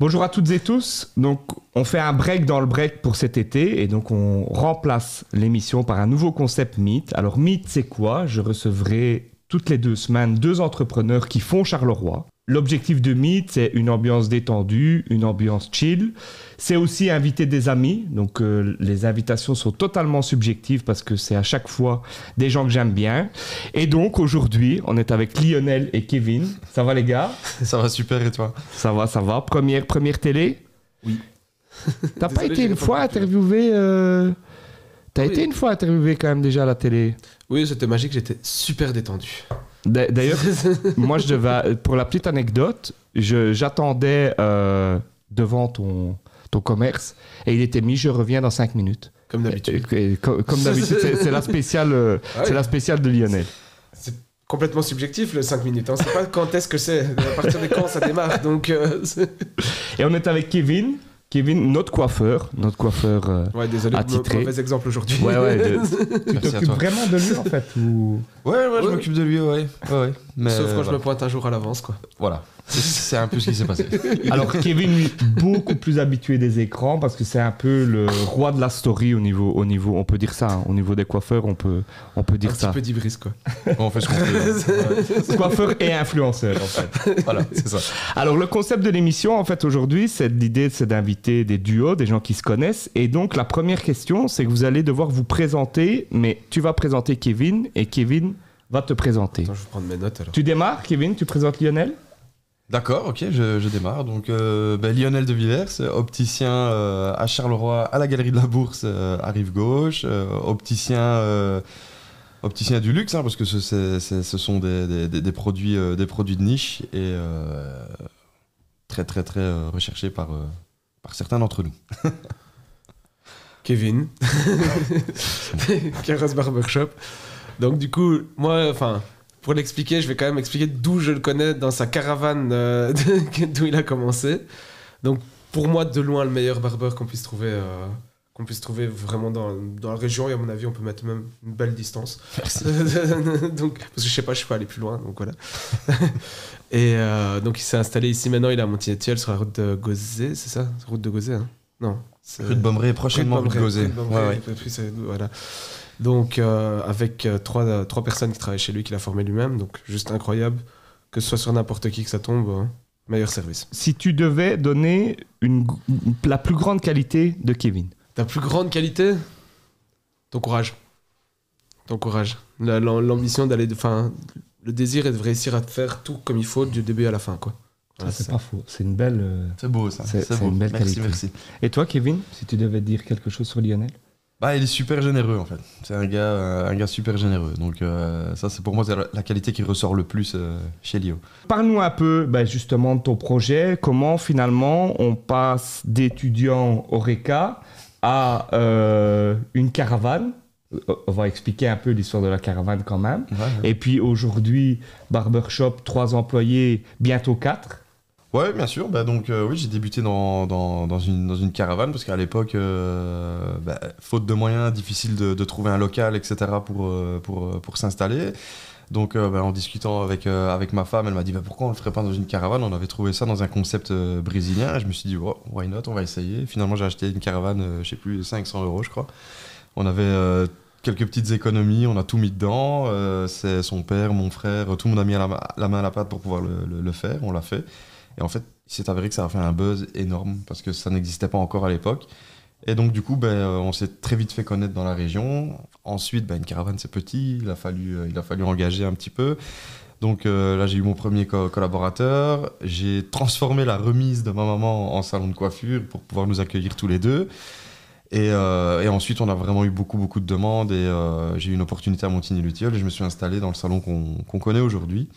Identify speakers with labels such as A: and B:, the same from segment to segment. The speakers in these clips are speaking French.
A: Bonjour à toutes et tous. Donc, on fait un break dans le break pour cet été et donc on remplace l'émission par un nouveau concept Meet. Alors, Meet, c'est quoi? Je recevrai toutes les deux semaines deux entrepreneurs qui font Charleroi. L'objectif de Meet, c'est une ambiance détendue, une ambiance chill. C'est aussi inviter des amis. Donc, euh, les invitations sont totalement subjectives parce que c'est à chaque fois des gens que j'aime bien. Et donc, aujourd'hui, on est avec Lionel et Kevin. Ça va, les gars?
B: Ça va super, et toi?
A: Ça va, ça va. Première, première télé?
B: Oui.
A: T'as pas été une fois interviewé euh, T'as
C: Oui.
A: été une fois interviewé quand même déjà à la télé
C: Oui, c'était magique, j'étais super détendu.
A: D'a- D'ailleurs, moi, je devais, pour la petite anecdote, j'attendais euh, devant ton, ton commerce et il était mis, je reviens dans 5 minutes.
C: Comme d'habitude.
A: Comme d'habitude, c'est la, spéciale, euh,
C: Ah oui.
A: c'est la spéciale de Lionel.
C: C'est complètement subjectif le 5 minutes. Hein. C'est pas quand est-ce que c'est, à partir de quand ça démarre. Donc, euh,
A: Et on est avec Kevin, Kevin, notre coiffeur, notre coiffeur. euh,
C: ouais, désolé,
A: Attitré.
C: mauvais exemple aujourd'hui.
A: Ouais, ouais. de- tu t'occupes vraiment de lui en fait ou...
B: Ouais, ouais, je m'occupe de lui, ouais. ouais, ouais. Mais
C: Sauf quand
B: euh,
C: je me pointe un jour à l'avance, quoi.
B: voilà. C'est- un peu ce qui s'est passé.
A: Alors Kevin, lui, beaucoup plus habitué des écrans parce que c'est un peu le roi de la story au niveau, au niveau, on peut dire ça, hein, au niveau des coiffeurs, on peut, on peut dire
C: un
A: ça.
C: petit peu d'hybris, quoi.
B: on fait ce qu'on fait.
A: Coiffeur et influenceur en fait.
B: voilà, c'est ça.
A: Alors le concept de l'émission en fait aujourd'hui, c'est l'idée, c'est d'inviter des duos, des gens qui se connaissent. Et donc la première question, c'est que vous allez devoir vous présenter, mais tu vas présenter Kevin et Kevin va te présenter.
C: Attends, je vais prendre mes notes alors.
A: Tu démarres, Kevin, tu présentes Lionel?
B: D'accord, ok, je, je démarre. Donc, euh, ben, Lionel de Villers, opticien euh, à Charleroi, à la Galerie de la Bourse, euh, à rive gauche, euh, opticien, euh, opticien du luxe, hein, parce que ce, sont des, des- des- des produits, euh, des produits de niche et euh, très, très, très euh, recherchés par, euh, par certains d'entre nous.
C: Kevin. Keros Barbershop. Donc, du coup, moi, enfin, pour l'expliquer, je vais quand même expliquer d'où je le connais dans sa caravane, euh, d'où il a commencé. Donc, pour moi, de loin, le meilleur barbeur qu'on puisse trouver. euh, qu'on puisse trouver vraiment dans, dans la région et à mon avis on peut mettre même une belle distance donc parce que je sais pas je peux aller plus loin donc voilà et euh, donc il s'est installé ici maintenant il est à Montigny-Étienne sur la route de Gauzet c'est ça? Route de Gauzet hein? Non
B: Rue de Bommeray, prochainement rue de
C: Bommeray,
B: Ouais, ouais.
C: voilà. Donc, euh, avec euh, trois, euh, trois personnes qui travaillent chez lui, qu'il a formé lui-même. Donc, juste incroyable. Que ce soit sur n'importe qui que ça tombe, hein, meilleur service.
A: Si tu devais donner une, la plus grande qualité de Kevin.
C: Ta plus grande qualité? Ton courage. Ton courage. La- l'am- L'ambition d'aller. Enfin, le désir est de réussir à faire tout comme il faut du début à la fin, quoi. Voilà,
A: c'est pas faux, c'est une belle. euh,
B: C'est beau ça.
A: C'est- une belle
B: merci,
A: qualité.
B: merci.
A: Et toi, Kevin, si tu devais dire quelque chose sur Lionel?
B: Bah, il est super généreux en fait. C'est un gars, euh, un gars super généreux. Donc euh, ça, c'est pour moi la, la qualité qui ressort le plus euh, chez Lio.
A: Parle-nous un peu ben, justement de ton projet, comment finalement on passe d'étudiant Oreca à euh, une caravane? On va expliquer un peu l'histoire de la caravane quand même. Et puis aujourd'hui, barbershop, trois employés, bientôt quatre.
B: Ouais, bien sûr. Bah, donc euh, oui, j'ai débuté dans, dans, une, dans une caravane parce qu'à l'époque, euh, bah, faute de moyens, difficile de, trouver un local, etc. pour, euh, pour, pour s'installer. Donc bah, en discutant avec, avec ma femme, elle m'a dit bah, pourquoi on le ferait pas dans une caravane? On avait trouvé ça dans un concept brésilien je me suis dit oh, why not, on va essayer. Finalement, j'ai acheté une caravane, je sais plus, 500 euros je crois. On avait quelques petites économies, on a tout mis dedans. c'est son père, mon frère, tout le monde a mis la, ma- la main à la pâte pour pouvoir le faire, on l'a fait. Et en fait, il s'est avéré que ça a fait un buzz énorme parce que ça n'existait pas encore à l'époque. Et donc, du coup, ben, euh, on s'est très vite fait connaître dans la région. Ensuite, ben, une caravane, c'est petit. Il a, fallu, euh, il a fallu engager un petit peu. Donc euh, là, j'ai eu mon premier co- collaborateur. J'ai transformé la remise de ma maman en salon de coiffure pour pouvoir nous accueillir tous les deux. Et, ensuite, on a vraiment eu beaucoup, beaucoup de demandes. Et j'ai eu une opportunité à Montigny-le-Tilleul et je me suis installé dans le salon qu'on connaît aujourd'hui.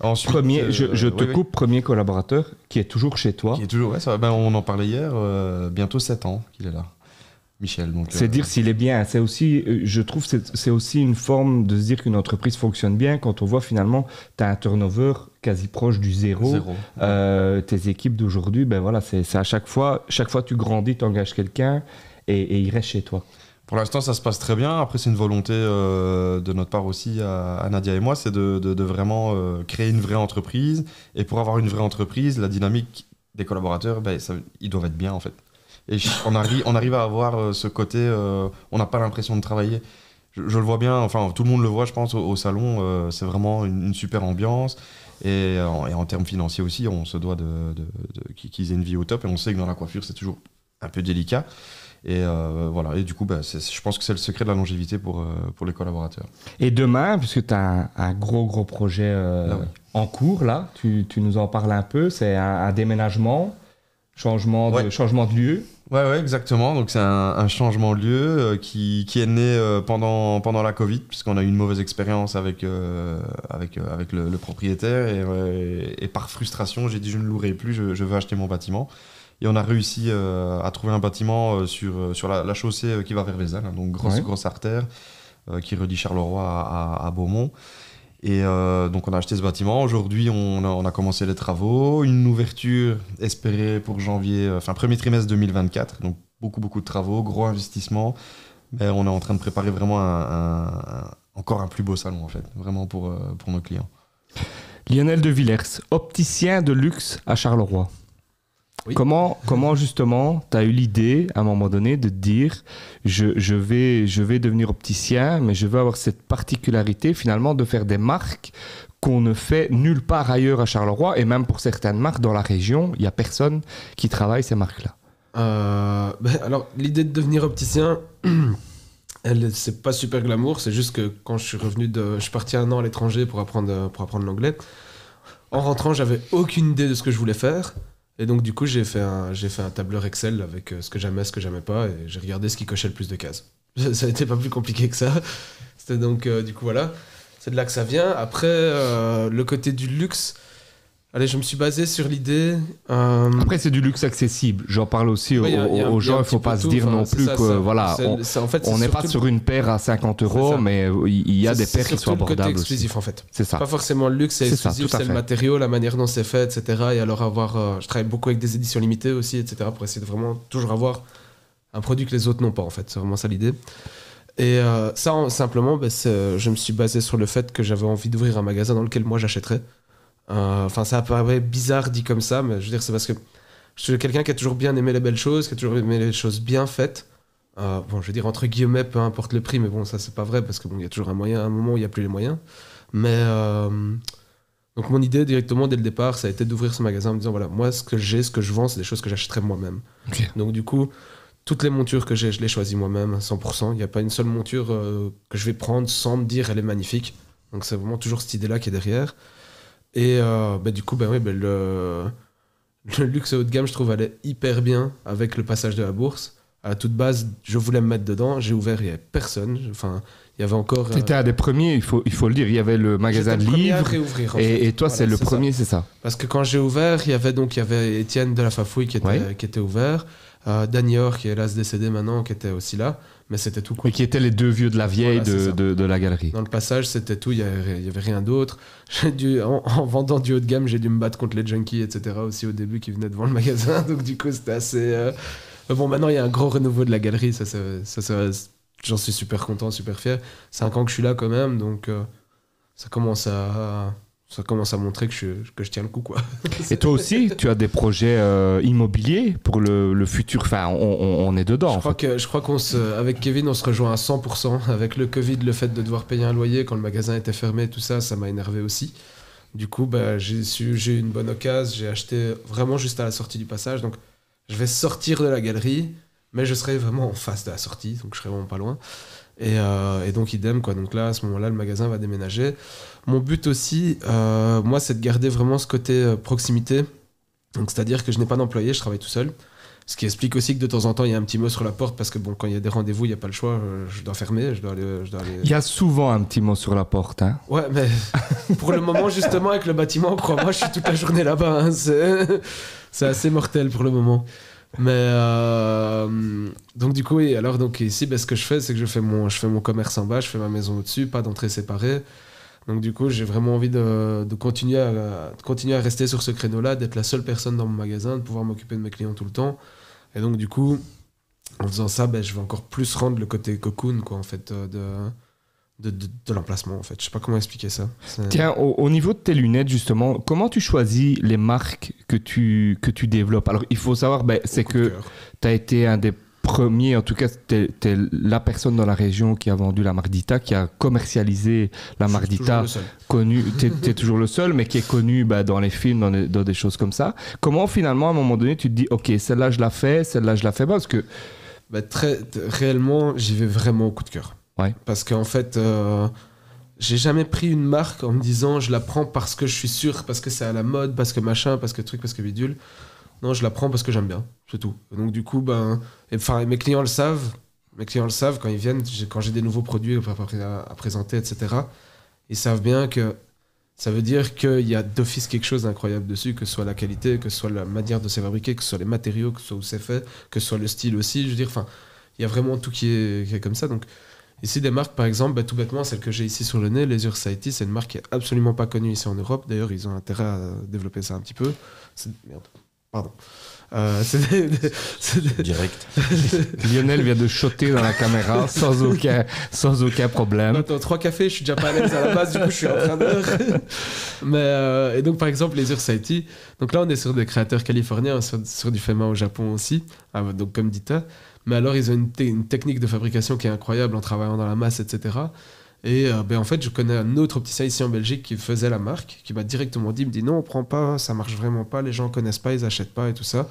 B: Ensuite,
A: Premier,
B: euh,
A: je, je te
B: oui, oui.
A: coupe, premier collaborateur qui est toujours chez toi.
B: Qui est toujours, ouais, ça va. Ben, on en parlait hier, euh, bientôt 7 ans qu'il est là. Michel.
A: C'est
B: euh,
A: dire s'il est bien. C'est aussi, je trouve, c'est c'est aussi une forme de se dire qu'une entreprise fonctionne bien quand on voit finalement, tu as un turnover quasi proche du zéro.
B: zéro.
A: Tes équipes d'aujourd'hui, ben voilà, c'est c'est à chaque fois, chaque fois tu grandis, tu engages quelqu'un et, et il reste chez toi.
B: Pour l'instant, ça se passe très bien. Après, c'est une volonté euh, de notre part aussi à, Nadia et moi, c'est de, vraiment euh, créer une vraie entreprise. Et pour avoir une vraie entreprise, la dynamique des collaborateurs, ben, ils doivent être bien en fait. Et on, arrive, à avoir euh, ce côté, on n'a pas l'impression de travailler. Je, le vois bien, enfin tout le monde le voit je pense au, salon, c'est vraiment une, super ambiance. Et, en- termes financiers aussi, on se doit de, de- qu'ils aient une vie au top. Et on sait que dans la coiffure, c'est toujours un peu délicat. Et euh, voilà, et du coup, bah, je pense que c'est le secret de la longévité pour, euh, pour les collaborateurs.
A: Et demain, puisque tu as un, un gros, gros projet euh,
B: Là, oui.
A: en cours, là, tu, tu nous en parles un peu, c'est un, un déménagement, changement, de,
B: Ouais.
A: changement de lieu.
B: Ouais, ouais, exactement. Donc c'est un, un changement de lieu qui, qui est né pendant, pendant la Covid, puisqu'on a eu une mauvaise expérience avec, avec, avec le, le propriétaire. Et, et par frustration, j'ai dit je ne louerai plus, je, je veux acheter mon bâtiment. Et on a réussi euh, à trouver un bâtiment euh, sur, euh, sur la, la chaussée qui va vers Vézal, hein, donc grosse,
A: Ouais.
B: grosse artère qui relie Charleroi à, à- à Beaumont. Et euh, donc on a acheté ce bâtiment. Aujourd'hui, on a, on a commencé les travaux. Une ouverture espérée pour janvier, enfin premier trimestre 2024. Donc beaucoup, beaucoup de travaux, gros investissement. Mais on est en train de préparer vraiment un, un- un- encore un plus beau salon en fait, vraiment pour, pour nos clients.
A: Lionel de Villers, opticien de luxe à Charleroi.
C: Oui.
A: Comment, comment justement tu as eu l'idée à un moment donné de dire je, je, vais, je vais devenir opticien, mais je veux avoir cette particularité finalement de faire des marques qu'on ne fait nulle part ailleurs à Charleroi et même pour certaines marques dans la région, il n'y a personne qui travaille ces marques-là.
C: Euh, ben, alors, l'idée de devenir opticien, elle, c'est pas super glamour. C'est juste que quand je suis revenu de. Je suis parti un an à l'étranger pour apprendre, pour apprendre l'anglais. En rentrant, j'avais aucune idée de ce que je voulais faire. Et donc, du coup, j'ai fait un, fait un tableur Excel avec euh, ce que j'aimais, ce que j'aimais pas. Et j'ai regardé ce qui cochait le plus de cases. Ça n'était pas plus compliqué que ça. C'était donc, euh, du coup, voilà. C'est de là que ça vient. Après, euh, le côté du luxe. Allez, je me suis basé sur l'idée. euh,
A: Après, c'est du luxe accessible. J'en parle aussi aux,
C: Ouais, un-
A: gens. Il ne faut pas se dire non
C: c'est
A: plus
C: ça,
A: que voilà,
C: C'est-
A: on
C: c'est- en fait,
A: on
C: c'est
A: n'est pas sur une paire à 50
C: C'est
A: euros, mais il y a des
C: C'est-
A: paires
C: c'est
A: qui sont
C: surtout le côté
A: abordables aussi.
C: exclusif en fait.
A: C'est ça.
C: Pas forcément le luxe, c'est
A: C'est
C: exclusif, c'est le matériau, la manière dont c'est fait, etc. Et alors avoir, euh, je travaille beaucoup avec des éditions limitées aussi, etc. Pour essayer de vraiment toujours avoir un produit que les autres n'ont pas en fait. C'est vraiment ça l'idée. Et euh, ça, en- simplement, ben, c'est- je me suis basé sur le fait que j'avais envie d'ouvrir un magasin dans lequel moi j'achèterais. Euh, Enfin, ça paraît bizarre dit comme ça, mais je veux dire, c'est parce que je suis quelqu'un qui a toujours bien aimé les belles choses, qui a toujours aimé les choses bien faites. Euh, bon, je veux dire, entre guillemets, peu importe le prix, mais bon, ça, c'est pas vrai parce que bon, il y a toujours un moyen, un moment où il n'y a plus les moyens. Mais euh, donc, mon idée directement dès le départ, ça a été d'ouvrir ce magasin en me disant voilà, moi, ce que j'ai, ce que je vends, c'est des choses que j'achèterais moi-même. Donc, du coup, toutes les montures que j'ai, je les choisis moi-même à 100%. Il n'y a pas une seule monture euh, que je vais prendre sans me dire elle est magnifique. Donc, c'est vraiment toujours cette idée-là qui est derrière. Et euh, bah, du coup, bah, ouais, bah, le, le luxe haut de gamme, je trouve, allait hyper bien avec le passage de la bourse. À toute base, je voulais me mettre dedans. J'ai ouvert, il n'y avait personne. Enfin, il y avait encore.
A: Tu étais un des premiers, il faut, il faut le dire. Il y avait le magasin de livres.
C: en
A: Et,
C: fait.
A: et toi,
C: Voilà,
A: c'est le premier, c'est ça.
C: Parce que quand j'ai ouvert, il y avait donc il y avait Étienne de la Fafouille qui était,
A: Ouais.
C: qui était ouvert, euh, Danior qui est hélas décédé maintenant, qui était aussi là, mais c'était tout. quoi.
A: Mais qui étaient les deux vieux de la vieille
C: Voilà,
A: de, de, de la galerie.
C: Dans le passage, c'était tout, il y avait, rien d'autre. J'ai dû, en, en vendant du haut de gamme, j'ai dû me battre contre les junkies, etc. aussi au début qui venaient devant le magasin. Donc du coup, c'était assez. euh, mais bon, maintenant, il y a un gros renouveau de la galerie. Ça, ça- j'en suis super content, super fier. Cinq ans que je suis là quand même, donc euh, ça commence à. Ça commence à montrer que je, que je tiens le coup, quoi.
A: Et toi aussi, tu as des projets euh, immobiliers pour le, le futur? Enfin, on, on- on est dedans.
C: Je crois
A: fait.
C: que je crois qu'on se, avec Kevin, on se rejoint à 100%. Avec le Covid, le fait de devoir payer un loyer quand le magasin était fermé, tout ça, ça m'a énervé aussi. Du coup, bah, j'ai su- j'ai eu une bonne occasion. J'ai acheté vraiment juste à la sortie du passage. Donc, je vais sortir de la galerie, mais je serai vraiment en face de la sortie, donc je serai vraiment pas loin. Et, euh, et donc, idem, quoi. Donc là, à ce moment-là, le magasin va déménager. Mon but aussi, euh, moi, c'est de garder vraiment ce côté euh, proximité. Donc, c'est-à-dire que je n'ai pas d'employé, je travaille tout seul. Ce qui explique aussi que de temps en temps, il y a un petit mot sur la porte parce que bon, quand il y a des rendez-vous, il n'y a pas le choix. Je dois fermer, je dois aller. Je dois aller...
A: Il y a souvent un petit mot sur la porte. Hein.
C: Ouais, mais pour le moment, justement, avec le bâtiment, crois-moi, je suis toute la journée là-bas. hein, C'est c'est assez mortel pour le moment. Mais euh, donc du coup, oui, alors donc ici, ben, ce que je fais, c'est que je fais mon, je fais mon commerce en bas, je fais ma maison au-dessus, pas d'entrée séparée. Donc du coup, j'ai vraiment envie de, de continuer à, continuer à rester sur ce créneau-là, d'être la seule personne dans mon magasin, de pouvoir m'occuper de mes clients tout le temps. Et donc du coup, en faisant ça, ben, je vais encore plus rendre le côté cocoon, quoi, en fait, euh, de, de, de, de l'emplacement en fait. Je sais pas comment expliquer ça.
A: Tiens, au, au niveau de tes lunettes, justement, comment tu choisis les marques que tu, que tu développes? Alors, il faut savoir, ben, c'est que tu as été un des premiers, en tout cas, tu es, la personne dans la région qui a vendu la Mardita, qui a commercialisé la
C: Je
A: Mardita,
C: le seul.
A: connu, tu es, toujours le seul, mais qui est connu bah, dans les films, dans, les- dans des choses comme ça. Comment finalement, à un moment donné, tu te dis, ok, celle-là, je la fais, celle-là, je la fais pas? Parce que,
C: Bah, très, réellement, j'y vais vraiment au coup de cœur.
A: Ouais.
C: Parce qu'en fait, euh, j'ai jamais pris une marque en me disant je la prends parce que je suis sûr, parce que c'est à la mode, parce que machin, parce que truc, parce que bidule. Non, je la prends parce que j'aime bien, c'est tout. Donc du coup, ben, mes clients le savent. Mes clients le savent quand ils viennent, quand j'ai des nouveaux produits à présenter, etc. Ils savent bien que ça veut dire qu'il y a d'office quelque chose d'incroyable dessus, que ce soit la qualité, que ce soit la manière de se fabriquer, que ce soit les matériaux, que ce soit où c'est fait, que ce soit le style aussi. Je veux dire, enfin, il y a vraiment tout qui est, qui est comme ça. Donc, ici, des marques, par exemple, bah, tout bêtement, celle que j'ai ici sur le nez, les Ursaiti, c'est une marque qui est absolument pas connue ici en Europe. D'ailleurs, ils ont intérêt à développer ça un petit peu. C'est- Merde, pardon. Euh, c'est des- des- c'est des-
B: Direct.
A: Lionel vient de shotter dans la caméra sans aucun, sans aucun problème.
C: Attends, trois cafés, je suis déjà pas à l'aise à la base, du coup je suis en train de... Mais, euh, et donc par exemple les Ursaiti, donc là on est sur des créateurs californiens, sur, sur du fait main au Japon aussi, ah, donc comme Dita, mais alors ils ont une, une technique de fabrication qui est incroyable en travaillant dans la masse, etc. Et euh, ben, en fait je connais un autre opticien ici en Belgique qui faisait la marque, qui m'a directement dit, il me dit non on prend pas, ça marche vraiment pas, les gens connaissent pas, ils achètent pas et tout ça.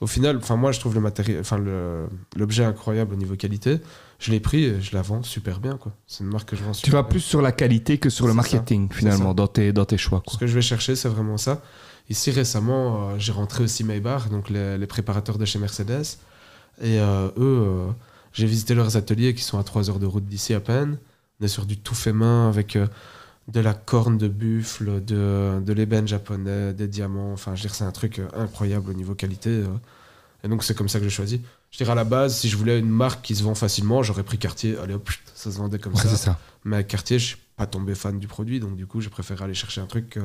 C: Au final, enfin moi je trouve le matériel, enfin l'objet incroyable au niveau qualité. Je l'ai pris et je la vends super bien quoi. C'est une marque que je vends super
A: Tu vas
C: bien.
A: plus sur la qualité que sur le marketing,
C: ça.
A: finalement, dans tes, dans tes choix.
C: Ce que je vais chercher, c'est vraiment ça. Ici, récemment, euh, j'ai rentré aussi Maybach, donc les, les préparateurs de chez Mercedes. Et euh, eux, euh, j'ai visité leurs ateliers qui sont à 3 heures de route d'ici à peine. On est sur du tout fait main avec euh, de la corne de buffle, de, de l'ébène japonais, des diamants. Enfin, je veux dire, c'est un truc incroyable au niveau qualité. Et donc, c'est comme ça que j'ai choisi. Je dirais à la base, si je voulais une marque qui se vend facilement, j'aurais pris Cartier. Allez hop, ça se vendait comme
A: Ouais,
C: ça. Mais à Cartier, je suis pas tombé fan du produit, donc du coup, j'ai préféré aller chercher un truc euh,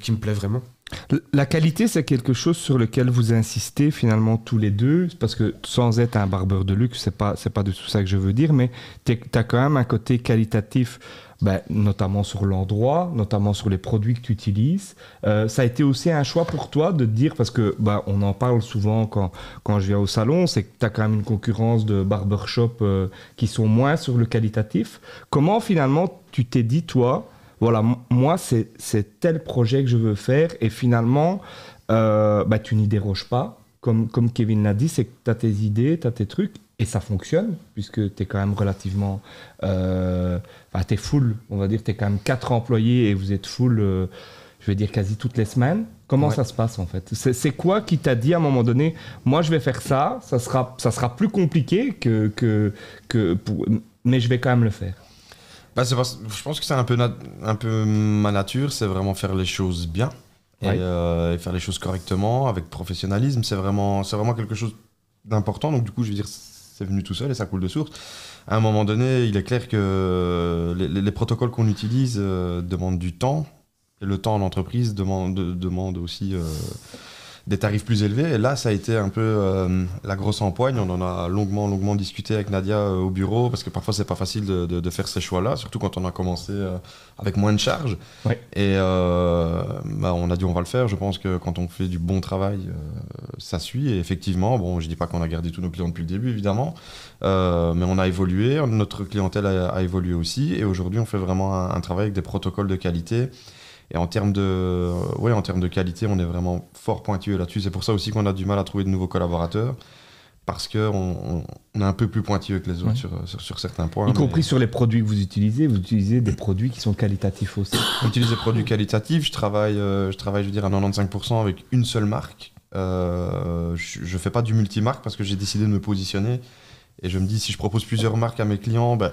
C: qui me plaît vraiment.
A: La qualité, c'est quelque chose sur lequel vous insistez finalement tous les deux, parce que sans être un barbeur de luxe, c'est pas c'est pas de tout ça que je veux dire, mais tu as quand même un côté qualitatif, ben, notamment sur l'endroit, notamment sur les produits que tu utilises. Euh, ça a été aussi un choix pour toi de dire, parce que ben, on en parle souvent quand, quand je viens au salon, c'est que tu as quand même une concurrence de barbershop euh, qui sont moins sur le qualitatif. Comment finalement tu t'es dit, toi, voilà, moi, c'est tel projet que je veux faire. Et finalement, euh, bah, tu n'y déroges pas. Comme, comme Kevin l'a dit, c'est que tu as tes idées, tu as tes trucs, et ça fonctionne, puisque tu es quand même relativement... Euh, tu es full, on va dire, tu es quand même quatre employés et vous êtes full, euh, je vais dire, quasi toutes les semaines. Comment
C: Ouais.
A: ça se passe, en fait? C'est c'est quoi qui t'a dit à un moment donné, moi, je vais faire ça, ça sera, ça sera plus compliqué que... que, que pour, mais je vais quand même le faire.
B: Bah, c'est parce- je pense que c'est un peu, un peu ma nature, c'est vraiment faire les choses bien et,
A: Ouais.
B: euh, et faire les choses correctement, avec professionnalisme. C'est vraiment, c'est vraiment quelque chose d'important. Donc, du coup, je veux dire, c'est venu tout seul et ça coule de source. À un moment donné, il est clair que les, les- les protocoles qu'on utilise euh, demandent du temps. Et le temps en entreprise demande, de- demande aussi euh, des tarifs plus élevés. Et là, ça a été un peu euh, la grosse empoigne. On en a longuement, longuement discuté avec Nadia euh, au bureau, parce que parfois, c'est pas facile de, de- de faire ces choix-là, surtout quand on a commencé euh, avec moins de charges.
A: Ouais.
B: Et euh, bah, on a dit on va le faire. Je pense que quand on fait du bon travail, euh, ça suit. Et effectivement, bon, je dis pas qu'on a gardé tous nos clients depuis le début, évidemment, euh, mais on a évolué. Notre clientèle a, a évolué aussi. Et aujourd'hui, on fait vraiment un, un travail avec des protocoles de qualité. Et en termes de, ouais, en termes de qualité, on est vraiment fort pointueux là-dessus. C'est pour ça aussi qu'on a du mal à trouver de nouveaux collaborateurs. Parce qu'on on, on est un peu plus pointilleux que les autres
A: Ouais.
B: sur, sur, sur certains points.
A: y
B: mais-
A: compris sur les produits que vous utilisez, vous utilisez des produits qui sont qualitatifs aussi.
B: J'utilise des produits qualitatifs. Je travaille, euh, je travaille, je veux dire, à 95% avec une seule marque. Euh, je, je fais pas du multimarque parce que j'ai décidé de me positionner. Et je me dis, si je propose plusieurs marques à mes clients, ben,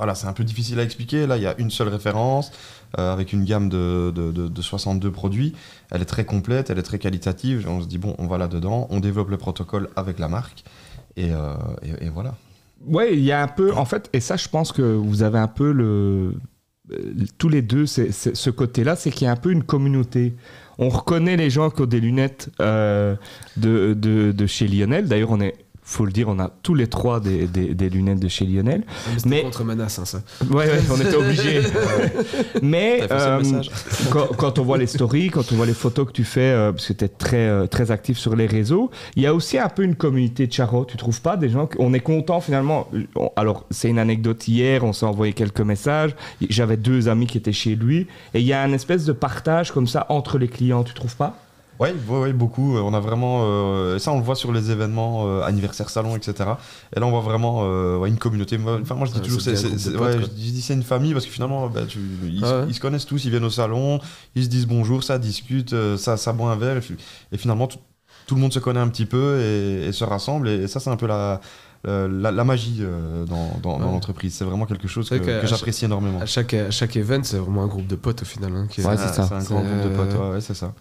B: voilà, c'est un peu difficile à expliquer. Là, il y a une seule référence euh, avec une gamme de, de, de- de 62 produits. Elle est très complète, elle est très qualitative. On se dit, bon, on va là-dedans, on développe le protocole avec la marque. Et, euh, voilà.
A: Ouais, il y a un peu, en fait, et ça, je pense que vous avez un peu euh, Tous les deux, ce côté-là, c'est qu'il y a un peu une communauté. On reconnaît les gens qui ont des lunettes de chez Lionel. D'ailleurs, on est faut le dire, on a tous les trois des, des- des lunettes de chez Lionel.
C: Mais contre menace, hein, ça.
A: Ouais, ouais, on était obligés. Mais euh, quand, quand on voit les stories, quand on voit les photos que tu fais, euh, parce que tu es très, euh, très actif sur les réseaux, il y a aussi un peu une communauté de Charo, tu trouves pas Des gens, qui- on est content finalement. Alors, c'est une anecdote hier, on s'est envoyé quelques messages. J'avais deux amis qui étaient chez lui, et il y a un espèce de partage comme ça entre les clients, tu trouves pas?
B: Oui, ouais, ouais, beaucoup. Euh, On a vraiment. euh, ça, on le voit sur les événements, euh, anniversaires, salons, etc. Et là, on voit vraiment euh, ouais, une communauté. Moi, Enfin, moi, je dis toujours,
C: c'est
B: je dis c'est une famille parce que finalement, bah, tu- ils,
C: Ah
B: se connaissent tous, ils viennent au salon, ils se disent bonjour, ça discute, euh, ça, ça boit un verre. Et, et finalement, tout, tout le monde se connaît un petit peu et, et se rassemble. Et, ça, c'est un peu la. La, la magie euh, dans, dans, l'entreprise, c'est vraiment quelque chose que, j'apprécie énormément.
C: À chaque, à chaque event, c'est vraiment un groupe de potes au final. hein, qui
A: Ouais, c'est ça.
B: C'est un grand groupe de potes, ouais, ouais, c'est ça.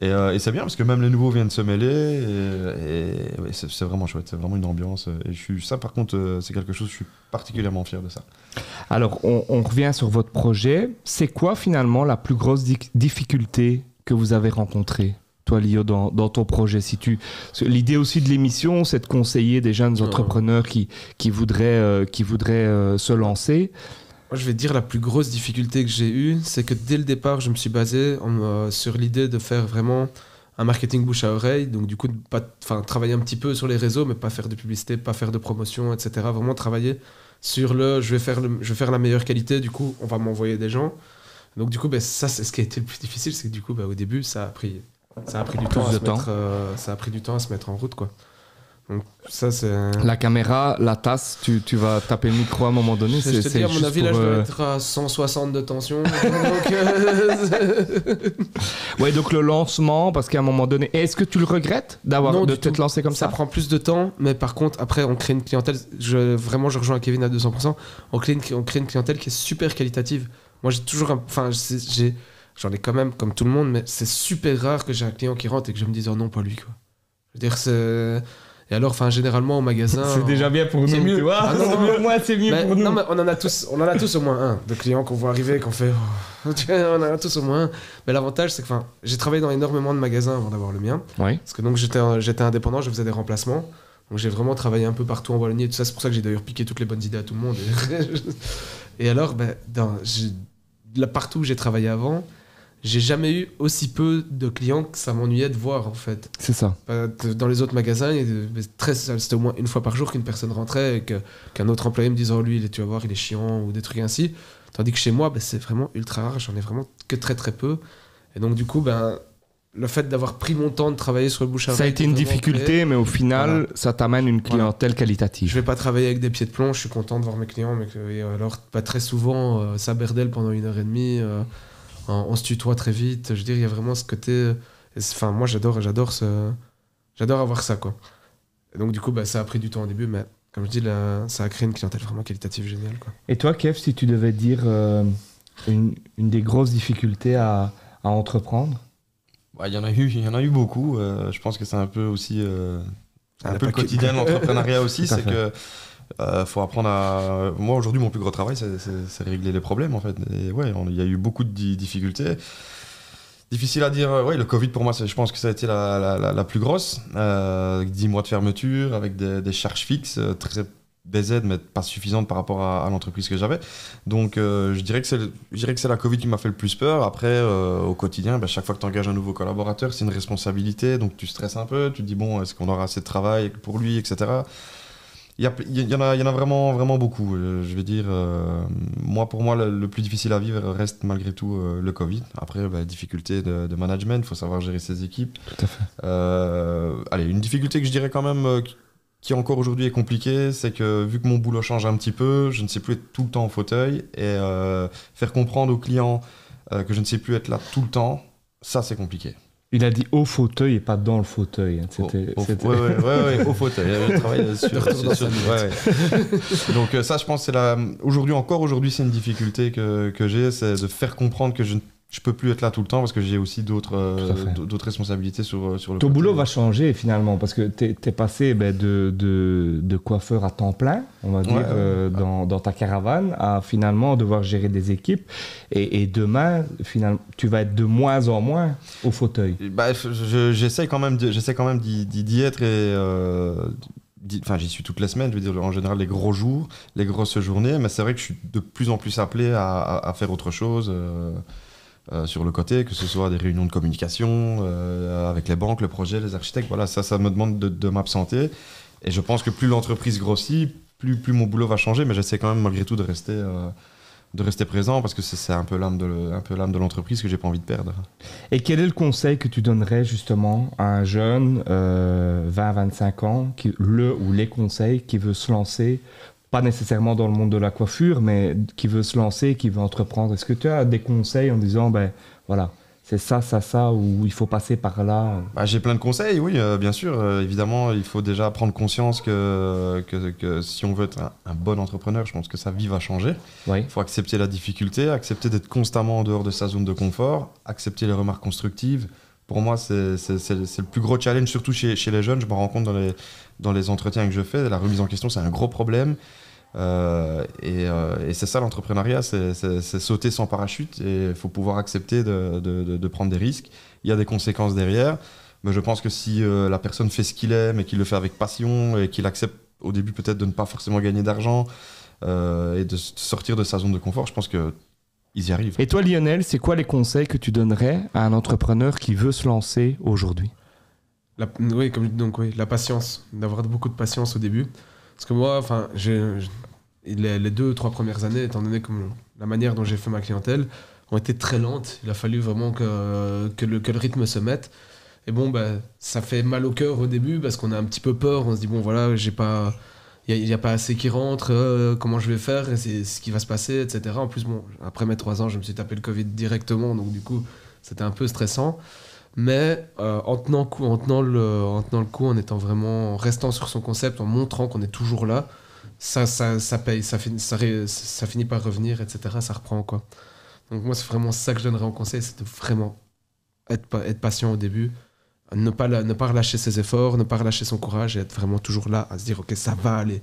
B: Et, euh, et c'est bien parce que même les nouveaux viennent se mêler et, et ouais, c'est c'est vraiment chouette, c'est vraiment une ambiance. Et je suis, ça par contre, euh, c'est quelque chose, je suis particulièrement fier de ça.
A: Alors, on, on revient sur votre projet. C'est quoi finalement la plus grosse di- difficulté que vous avez rencontrée, toi, Lio, dans, dans ton projet? Si tu... L'idée aussi de l'émission, c'est de conseiller des jeunes
C: Ouais.
A: entrepreneurs qui, qui voudraient, euh, qui voudraient euh, se lancer.
C: Moi, je vais dire la plus grosse difficulté que j'ai eue, c'est que dès le départ, je me suis basé en, euh, sur l'idée de faire vraiment un marketing bouche à oreille. Donc, du coup, de pas, enfin, travailler un petit peu sur les réseaux, mais pas faire de publicité, pas faire de promotion, etc. Vraiment travailler sur le je vais faire, le, je vais faire la meilleure qualité, du coup, on va m'envoyer des gens. Donc, du coup, ben, ça, c'est ce qui a été le plus difficile, c'est que du coup, ben, au début, ça a pris, ça a pris du temps, à se
A: temps.
C: mettre, euh, ça a pris du temps à se mettre en route, quoi. Donc, ça, c'est.
A: La caméra, la tasse, tu, tu vas taper le micro à un moment donné.
C: Je
A: c'est-
C: te dis, à mon
A: juste
C: avis, là,
A: pour,
C: je dois
A: euh,
C: être à 160 de tension. Donc, euh,
A: Ouais, donc le lancement, parce qu'à un moment donné, est-ce que tu le regrettes d'avoir de t'être lancé comme
C: ça
A: ça,
C: prend plus de temps, mais par contre, après, on crée une clientèle. Je, vraiment, je rejoins Kevin à 200%. On crée, une, on crée une clientèle qui est super qualitative. Moi, j'ai toujours. un- Enfin, j'ai. J'en ai quand même, comme tout le monde, mais c'est super rare que j'ai un client qui rentre et que je me dise, oh non, pas lui, quoi. Je veux dire, c'est. Et alors, enfin, généralement, au magasin.
A: C'est déjà bien pour nous,
C: C'est mieux.
A: tu vois.
C: Ah non,
A: C'est
C: non.
A: moi, c'est mieux
C: Mais-
A: pour nous.
C: non, mais on en a tous, on en a tous au moins un de clients qu'on voit arriver, qu'on fait. oh, on en a tous au moins un. Mais l'avantage, c'est que, enfin, j'ai travaillé dans énormément de magasins avant d'avoir le mien.
A: Oui.
C: Parce que donc j'étais j'étais indépendant, je faisais des remplacements. Donc j'ai vraiment travaillé un peu partout en Wallonie et tout ça. C'est pour ça que j'ai d'ailleurs piqué toutes les bonnes idées à tout le monde. Et, et alors, ben, dans, là, partout où j'ai travaillé avant, j'ai jamais eu aussi peu de clients que ça m'ennuyait de voir en fait.
A: C'est ça.
C: Dans les autres magasins, c'était au moins une fois par jour qu'une personne rentrait et qu'un autre employé me disait Oh, lui, tu vas voir, il est chiant ou des trucs ainsi. Tandis que chez moi, ben, c'est vraiment ultra rare, j'en ai vraiment que très très peu. Et donc, du coup, ben, le fait d'avoir pris mon temps de travailler sur le bouche à
A: Ça a été une difficulté, mais au final,
C: Voilà.
A: ça t'amène une clientèle qualitative.
C: Je vais pas travailler avec des pieds de plomb, je suis content de voir mes clients, mais que- alors pas très souvent, euh, ça berdelle pendant une heure et demie, euh, on, on se tutoie très vite. Je veux dire, il y a vraiment ce côté. euh, Enfin, moi j'adore, j'adore ce, j'adore avoir ça quoi. Et donc du coup, bah, ça a pris du temps au début, mais comme je dis, là, ça a créé une clientèle vraiment qualitative géniale quoi.
A: Et toi, Kev, si tu devais dire euh, une, une des grosses difficultés à, à entreprendre?
B: Ouais, Il y en a eu, il y en a eu beaucoup. euh, je pense que c'est un peu aussi euh, un peu le quotidien de l'entrepreneuriat aussi, c'est
A: fait.
B: que euh, faut apprendre à. Moi aujourd'hui, mon plus gros travail, c'est- régler les problèmes en fait. Et ouais, il y a eu beaucoup de di- difficultés. Difficile à dire. Ouais, le Covid pour moi, je pense que ça a été la, plus grosse. Euh, 10 mois de fermeture avec des, des charges fixes euh, très BZ, mais pas suffisantes par rapport à, l'entreprise que j'avais. Donc, euh, je dirais que c'est la Covid qui m'a fait le plus peur. Après, euh, au quotidien, bah, chaque fois que tu engages un nouveau collaborateur, c'est une responsabilité. Donc, tu stresses un peu. Tu te dis, bon, est-ce qu'on aura assez de travail pour lui, etc. Il y, a- il y en a, il y en a vraiment, vraiment beaucoup. Euh, Je vais dire, euh, moi, pour moi, le, le plus difficile à vivre reste malgré tout euh, le Covid. Après, bah, difficulté de, de management, il faut savoir gérer ses équipes.
A: Tout à fait.
B: Euh, allez, une difficulté que je dirais quand même qui- encore aujourd'hui est compliquée, c'est que vu que mon boulot change un petit peu, je ne sais plus être tout le temps au fauteuil et faire comprendre aux clients que je ne sais plus être là tout le temps, ça c'est compliqué.
A: Il a dit au fauteuil et pas dans le fauteuil. hein.
B: Au,
A: C'était-
B: au-
A: c'était-
B: ouais, ouais, ouais, ouais, au fauteuil. Je travaille sur, sur- sur-
C: sa
B: ouais, ouais. Donc euh, ça, je pense, c'est la. Aujourd'hui, encore aujourd'hui, c'est une difficulté que, que j'ai, c'est de faire comprendre que je ne je peux plus être là tout le temps parce que j'ai aussi d'autres euh, d'autres responsabilités sur, euh, sur le
A: Ton
B: côté.
A: boulot va changer finalement parce que tu es, passé ben, de, de, de coiffeur à temps plein, on va dire,
B: Ouais, ouais.
A: euh, dans, dans ta caravane, à finalement devoir gérer des équipes. Et, et demain, finalement, tu vas être de moins en moins au fauteuil.
B: Bah, je- j'essaie quand même, de- j'essaie quand même d'y être et euh, enfin, j'y suis toutes les semaines, je veux dire, en général, les gros jours, les grosses journées, mais c'est vrai que je suis de plus en plus appelé à, à- à faire autre chose euh, euh, sur le côté, que ce soit des réunions de communication euh, avec les banques, le projet, les architectes, voilà, ça, ça me demande de, de m'absenter. Et je pense que plus l'entreprise grossit, plus, plus mon boulot va changer, mais j'essaie quand même malgré tout de rester, euh, de rester présent parce que c'est un peu l'âme de, l'entreprise que j'ai pas envie de perdre.
A: Et quel est le conseil que tu donnerais justement à un jeune, euh, 20-25 ans, le ou les conseils, qui veut se lancer, pas nécessairement dans le monde de la coiffure, mais qui veut se lancer, qui veut entreprendre Est-ce que tu as des conseils en disant, ben voilà, c'est ça, ça, ça, ou il faut passer par là?
B: Bah, j'ai plein de conseils, oui, euh, bien sûr. Euh, évidemment, il faut déjà prendre conscience que, que, que si on veut être un, un bon entrepreneur, je pense que sa vie va changer.
A: Oui.
B: Il faut accepter la difficulté, accepter d'être constamment en dehors de sa zone de confort, accepter les remarques constructives. Pour moi, c'est le plus gros challenge, surtout chez, les jeunes. Je me rends compte dans les, dans les entretiens que je fais, la remise en question, c'est un gros problème. Euh, et euh, et c'est ça l'entrepreneuriat, c'est sauter sans parachute et il faut pouvoir accepter de, de- prendre des risques. Il y a des conséquences derrière, mais je pense que si euh, la personne fait ce qu'il aime et qu'il le fait avec passion et qu'il accepte au début peut-être de ne pas forcément gagner d'argent et de sortir de sa zone de confort, je pense que ils y arrivent.
A: Et toi, Lionel, c'est quoi les conseils que tu donnerais à un entrepreneur qui veut se lancer aujourd'hui?
C: La- oui, comme donc oui, la patience, d'avoir beaucoup de patience au début. Parce que moi, enfin, j'ai j'ai- les, les deux trois premières années, étant donné comme la manière dont j'ai fait ma clientèle, ont été très lentes. Il a fallu vraiment que, que, le, que le rythme se mette. Et bon, bah, ça fait mal au cœur au début parce qu'on a un petit peu peur. On se dit bon, voilà, j'ai pas, il n'y a, pas assez qui rentre. euh, comment je vais faire C'est ce qui va se passer, etc. En plus, bon, après mes trois ans, je me suis tapé le Covid directement, donc du coup, c'était un peu stressant. Mais euh, en, tenant coup, en, tenant le, en tenant le coup, en étant vraiment, en restant sur son concept, en montrant qu'on est toujours là, ça, ça, ça paye, ça finit, ça, ça finit par revenir, etc. Ça reprend quoi. Donc moi, c'est vraiment ça que je donnerais en conseil, c'est de vraiment être, être patient au début, ne pas, la- ne pas relâcher ses efforts, ne pas relâcher son courage et être vraiment toujours là à se dire ok, ça va aller.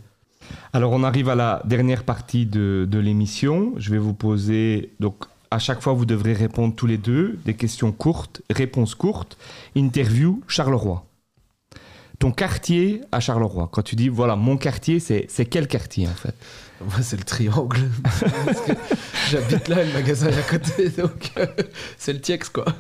A: Alors, on arrive à la dernière partie de, de l'émission. Je vais vous poser, donc, à chaque fois, vous devrez répondre tous les deux des questions courtes, réponses courtes. Interview Charleroi. Ton quartier à Charleroi, quand tu dis, voilà, mon quartier, c'est c'est quel quartier en fait?
C: Moi, c'est le triangle. J'habite là, et le magasin est à côté, donc euh, c'est le Tiex quoi.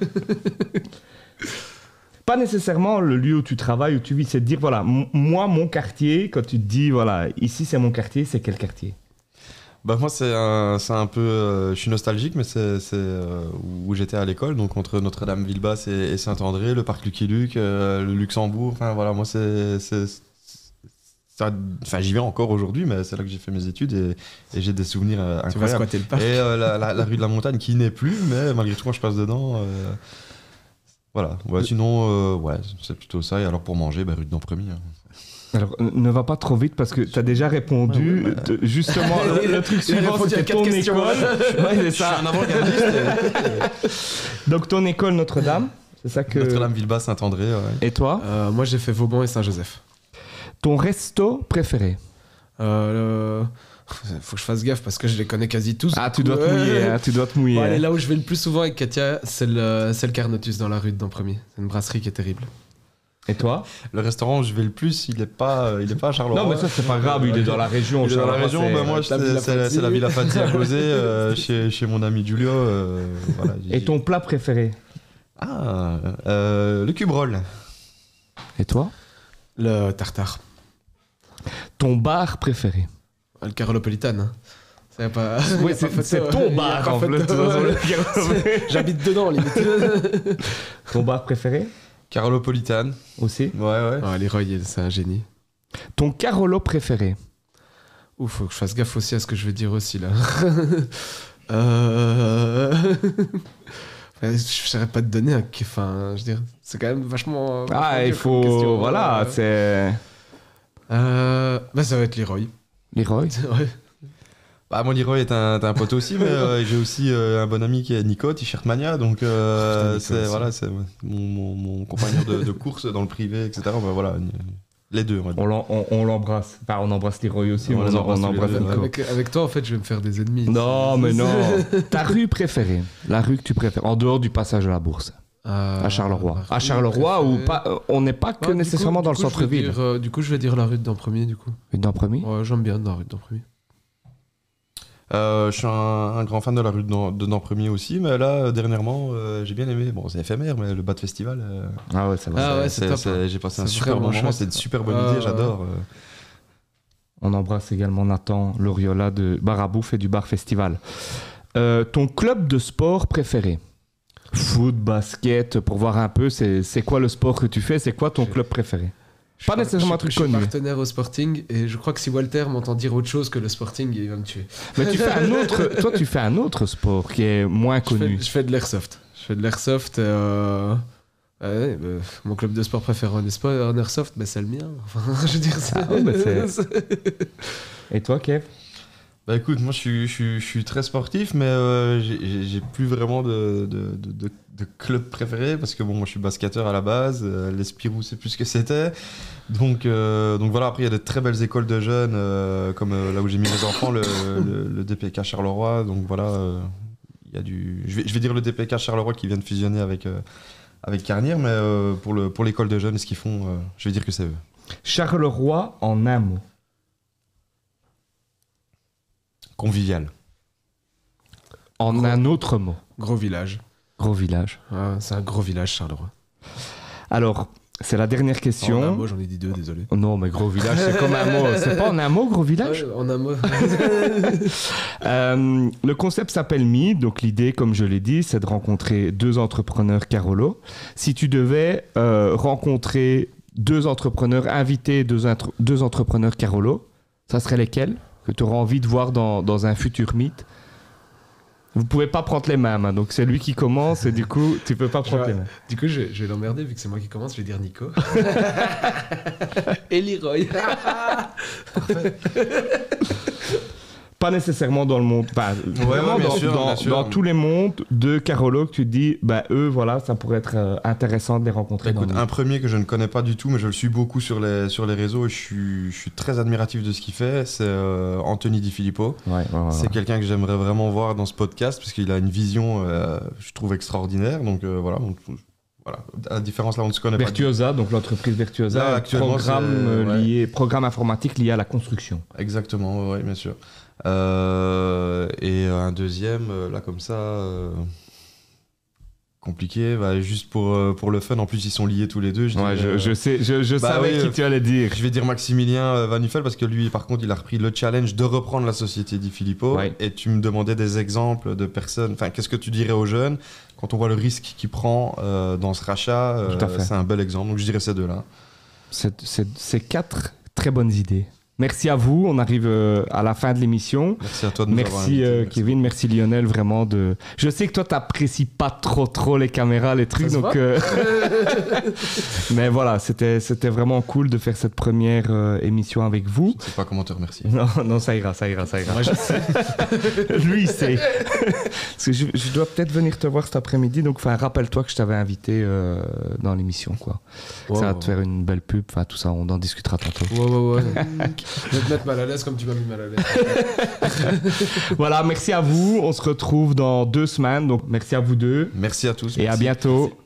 A: Pas nécessairement le lieu où tu travailles, où tu vis, c'est de dire, voilà, moi, mon quartier, quand tu te dis, voilà, ici c'est mon quartier, c'est quel quartier?
B: Bah moi c'est un, c'est un peu, euh, je suis nostalgique, mais c'est c'est, euh, où j'étais à l'école, donc entre Notre-Dame-Villebasse et, et Saint-André, le parc Lucky Luke, euh, le Luxembourg, enfin voilà, moi c'est, enfin j'y vais encore aujourd'hui, mais c'est là que j'ai fait mes études et, et j'ai des souvenirs euh,
C: Tu vas
B: incroyables.
C: squatter le parc.
B: Et euh, la, la- la rue de la Montagne qui n'est plus, mais malgré tout quand je passe dedans, euh, voilà. Ouais, sinon euh, ouais, c'est plutôt ça. Et alors pour manger, bah, rue de Dampremy. hein.
A: Alors, euh, ne va pas trop vite parce que tu as déjà répondu.
B: Ouais, ouais, bah.
A: te- Justement, le, le truc suivant, c'était ton
C: questions.
A: école. Ouais, c'est ça. Donc, ton école Notre-Dame, c'est ça que.
B: Notre-Dame-Villebasse, Saint-André. ouais.
A: Et toi?
C: Euh, moi, j'ai fait Vauban et Saint-Joseph.
A: Ton resto préféré?
C: Euh, le- Faut que je fasse gaffe parce que je les connais quasi tous.
A: Ah, tu dois te
C: ouais.
A: mouiller, hein, tu dois te mouiller.
C: Bon, allez,
A: hein.
C: là où je vais le plus souvent avec Katia, c'est le, c'est le Carnotus dans la rue de Dampremy. C'est une brasserie qui est terrible.
A: Et toi
B: Le restaurant où je vais le plus, il est pas, il est pas à Charleroi.
A: Non, mais ça, c'est pas grave, il est dans la région.
B: Il est dans la région,
A: c'est-
B: bah, moi
C: la
B: c'est la, Villa Fazzi à Gauzet, euh, chez, chez mon ami Giulio. euh, voilà,
A: Et ton plat préféré
B: Ah, euh, le cube roll.
A: Et toi
C: Le tartare.
A: Ton bar préféré
C: Le Carolopolitane. hein. C'est pas.
A: C'est
C: pas
A: c'est ton bar en fait.
C: J'habite dedans, limite.
A: Ton bar préféré?
B: Carolopolitane.
A: aussi?
B: Ouais, ouais.
C: Ouais, Leroy, c'est un génie.
A: Ton Carolo préféré?
C: Ouf, faut que je fasse gaffe aussi à ce que je vais dire aussi là. euh... enfin, je saurais pas te donner un kiff. Enfin, je veux dire, c'est quand même vachement. vachement
A: Ah, il faut. Voilà,
C: Euh,
A: c'est.
C: euh, Bah, ça va être Leroy.
A: Leroy
C: Ouais.
B: Bah, mon Leroy est un, t'es un pote aussi, mais euh, j'ai aussi euh, un bon ami qui est Nico, T-shirt Mania. Donc, euh,
C: putain, Nico
B: c'est
C: aussi.
B: voilà, c'est mon, mon, mon compagnon de, de course dans le privé, etc. Bah, voilà, les deux, on va dire.
A: On l'en- on- on l'embrasse. Enfin, on embrasse Leroy aussi,
B: On
A: on,
B: les
A: on
B: embrasse tous les
A: embrasse
B: deux,
A: Nico.
C: Avec, avec toi, en fait, je vais me faire des ennemis.
A: Non, mais non. Ta rue préférée La rue que tu préfères, en dehors du passage à la bourse. À Charleroi. À
C: rue
A: Charleroi, pas, euh, on n'est pas que
C: Ouais, du
A: nécessairement
C: coup-
A: dans le centre-ville.
C: euh, du coup, je vais dire la rue de premier, du coup.
A: Dans le premier
C: Ouais, j'aime bien la rue de premier.
B: Euh, je suis un, un grand fan de la rue de, Nan- Nampremier aussi, mais là, euh, dernièrement, euh, j'ai bien aimé. Bon, c'est éphémère, mais le Bad Festival. euh,
A: Ah ouais, ça va.
C: Ah ouais, c'est top.
B: J'ai passé un
C: C'est
B: super
C: vraiment
B: moment, c'était une super bonne
C: Ah,
B: idée,
C: ouais.
B: j'adore. euh.
A: On embrasse également Nathan Loriola de Barabouf et du Bar Festival. Euh, ton club de sport préféré? Foot, basket, pour voir un peu, c'est quoi le sport que tu fais? C'est quoi ton club préféré?
C: Je
A: Pas nécessairement un truc
C: je suis
A: connu.
C: partenaire au Sporting et je crois que si Walter m'entend dire autre chose que le Sporting, il va me tuer.
A: Mais tu fais un autre, toi, tu fais un autre sport qui est moins
C: Je fais,
A: connu.
C: je fais de l'airsoft. Je fais de l'airsoft. euh, ouais, bah, mon club de sport préféré en, airsoft, bah, c'est le mien. Enfin, je veux dire,
A: Ah ouais, bah, Et toi, Kev?
B: Bah écoute, moi je suis, je suis, très sportif, mais euh, j'ai- plus vraiment de, de, de, club préféré parce que bon, moi je suis basketteur à la base, euh, l'Espirou c'est plus ce que c'était. Donc, euh, donc voilà, après il y a de très belles écoles de jeunes, euh, comme là où j'ai mis mes enfants, le, DPK Charleroi. Donc voilà, il y a du. Je vais, je vais dire le DPK Charleroi qui vient de fusionner avec, avec Carnier, mais pour le- pour l'école de jeunes ce qu'ils font, je vais dire que c'est eux.
A: Charleroi en un mot.
B: Convivial.
A: En
C: Gros.
A: un autre mot.
C: Gros village.
A: Gros village.
C: Ah, c'est un gros village, Charleroi.
A: Alors, c'est la dernière question.
C: En un mot, j'en ai dit deux, désolé.
A: Oh non, mais gros village, c'est comme un mot. C'est pas en un mot, gros village
C: Ouais, en un mot.
A: Euh, le concept s'appelle Meet, donc l'idée, comme je l'ai dit, c'est de rencontrer deux entrepreneurs Carolo. Si tu devais euh, rencontrer deux entrepreneurs, inviter deux entrepreneurs Carolo, ça serait lesquels? Que tu auras envie de voir dans, dans un futur Meet Vous pouvez pas prendre les mêmes, hein, donc c'est lui qui commence et du coup, tu peux pas prendre
C: Je-
A: les mêmes.
C: Du coup, je, vais- je vais l'emmerder vu que c'est moi qui commence. Je vais dire Nico. Et Leroy.
A: Pas nécessairement dans le monde, enfin, vraiment
B: ouais,
A: dans,
B: sûr,
A: dans- tous les mondes de Carolo que tu te dis, bah eux, voilà, ça pourrait être euh, intéressant de les rencontrer.
B: Écoute, un premier que je ne connais pas du tout, mais je le suis beaucoup sur les, sur les réseaux et je suis, je suis très admiratif de ce qu'il fait, c'est euh, Anthony Di Filippo.
A: Ouais,
B: C'est quelqu'un que j'aimerais vraiment voir dans ce podcast parce qu'il a une vision, euh, je trouve, extraordinaire. Donc voilà, donc, voilà. À la différence là, on ne se connaît
A: Virtuosa, donc l'entreprise Virtuosa,
B: Là, actuellement,
A: programme,
B: ouais.
A: lié, programme informatique lié à la construction.
B: pas. Exactement, oui, bien sûr. Euh, et un deuxième, euh, là comme ça, euh, compliqué, bah, juste pour, pour le fun. En plus, ils sont liés tous les deux. Je,
A: Ouais,
B: dirais,
A: je, je sais, je, je
B: bah
A: savais
B: oui,
A: qui tu allais dire.
B: Je vais dire Maximilien Van Nuffel parce que lui, par contre, il a repris le challenge de reprendre la société Di Filippo.
A: Ouais.
B: Et tu me demandais des exemples de personnes. Enfin, qu'est-ce que tu dirais aux jeunes quand on voit le risque qu'il prend euh, dans ce rachat. C'est un bel exemple. Donc, je dirais ces deux-là.
A: C'est quatre très bonnes idées. Merci à vous. On arrive euh, à la fin de l'émission.
B: Merci à toi de nous avoir invités.
A: euh,
B: Merci.
A: Kevin, merci Lionel, vraiment de. Je sais que toi t'apprécies pas trop trop les caméras, les trucs, donc. euh, Mais voilà, c'était c'était vraiment cool de faire cette première euh, émission avec vous.
B: Je sais pas comment te remercier.
A: Non, non, ça ira, ça ira, ça ira.
C: Moi, je sais.
A: Lui, il sait. Parce que je, je dois peut-être venir te voir cet après-midi, donc enfin, rappelle-toi que je t'avais invité euh, dans l'émission, quoi. Ça va te faire une belle pub, enfin tout ça, on en discutera tantôt.
C: Ouais, ouais, ouais. Je vais te mettre mal à l'aise comme tu m'as mis mal à l'aise.
A: voilà, merci à vous. On se retrouve dans deux semaines, donc merci à vous deux
B: Merci à tous.
A: et à
B: merci.
A: bientôt.